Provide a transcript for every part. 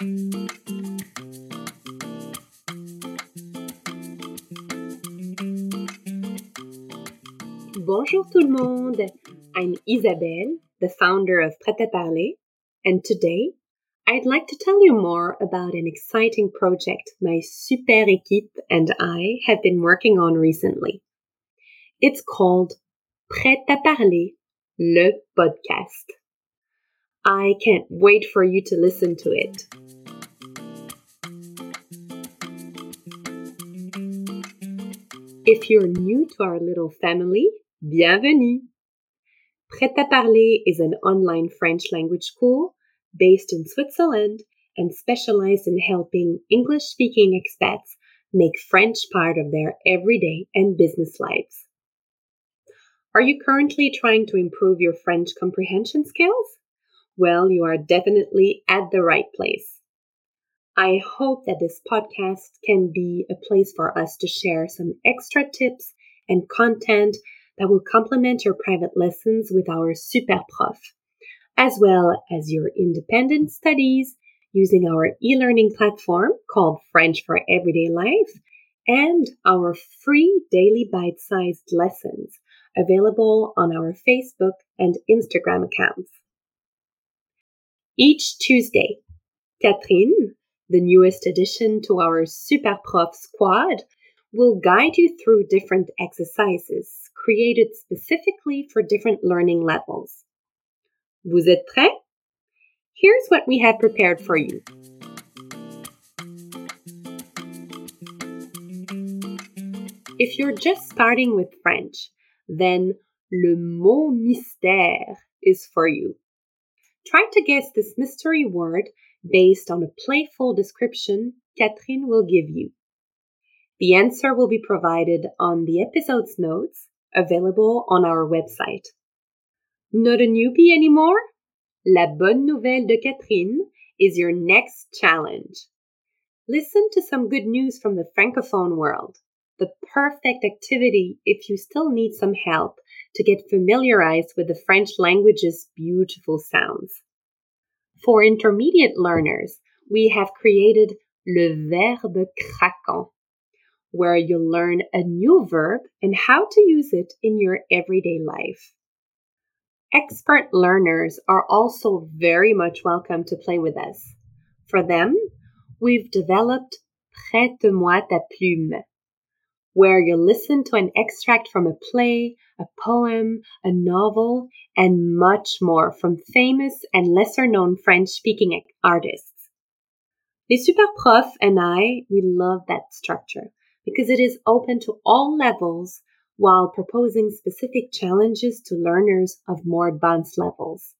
Bonjour tout le monde. I'm Isabelle, the founder of Prêt à Parler, and today I'd like to tell you more about an exciting project my super équipe and I have been working on recently. It's called Prêt à Parler, le podcast. I can't wait for you to listen to it. If you're new to our little family, bienvenue! Prêt à Parler is an online French language school based in Switzerland and specialized in helping English speaking expats make French part of their everyday and business lives. Are you currently trying to improve your French comprehension skills? Well, you are definitely at the right place. I hope that this podcast can be a place for us to share some extra tips and content that will complement your private lessons with our super prof as well as your independent studies using our e-learning platform called French for Everyday Life and our free daily bite-sized lessons available on our Facebook and Instagram accounts. Each Tuesday, Catherine, the newest addition to our Super Prof squad, will guide you through different exercises created specifically for different learning levels. Vous êtes prêts? Here's what we have prepared for you. If you're just starting with French, then le mot mystère is for you. Try to guess this mystery word based on a playful description Catherine will give you. The answer will be provided on the episode's notes available on our website. Not a newbie anymore? La bonne nouvelle de Catherine is your next challenge. Listen to some good news from the Francophone world. The perfect activity if you still need some help to get familiarized with the French language's beautiful sounds. For intermediate learners, we have created Le Verbe Craquant, where you'll learn a new verb and how to use it in your everyday life. Expert learners are also very much welcome to play with us. For them, we've developed Prête-moi ta plume, where you listen to an extract from a play, a poem, a novel, and much more from famous and lesser known French speaking artists. Les Super Profs and I, we love that structure because it is open to all levels while proposing specific challenges to learners of more advanced levels.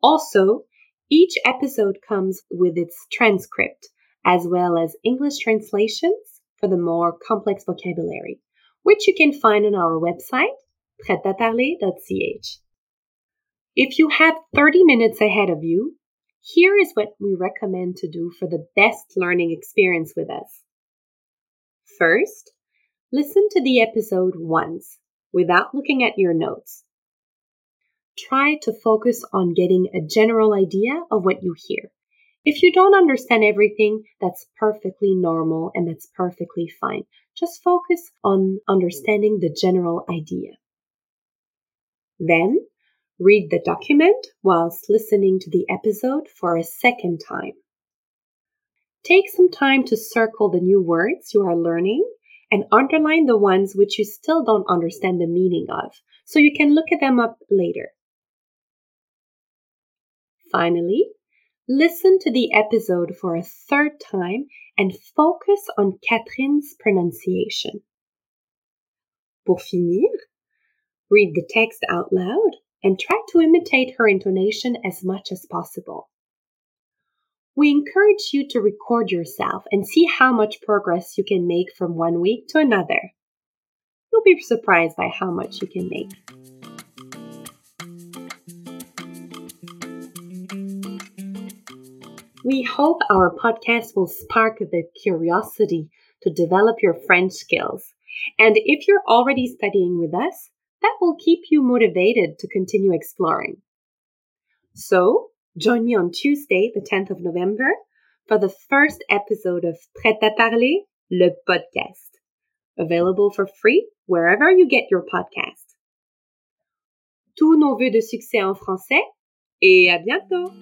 Also, each episode comes with its transcript, as well as English translations for the more complex vocabulary, which you can find on our website, prêtaparler.ch. If you have 30 minutes ahead of you, here is what we recommend to do for the best learning experience with us. First, Listen to the episode once without looking at your notes. Try to focus on getting a general idea of what you hear. If you don't understand everything, that's perfectly normal and that's perfectly fine. Just focus on understanding the general idea. Then, read the document whilst listening to the episode for a second time. Take some time to circle the new words you are learning and underline the ones which you still don't understand the meaning of, so you can look at them up later. Finally, listen to the episode for a third time and focus on Catherine's pronunciation. Pour finir, read the text out loud and try to imitate her intonation as much as possible. We encourage you to record yourself and see how much progress you can make from one week to another. You'll be surprised by how much you can make. We hope our podcast will spark the curiosity to develop your French skills. And if you're already studying with us, that will keep you motivated to continue exploring. So, Join me on Tuesday, the 10th of November, for the first episode of Prêt à parler, le podcast. Available for free wherever you get your podcast. Tous nos vœux de succès en français et à bientôt!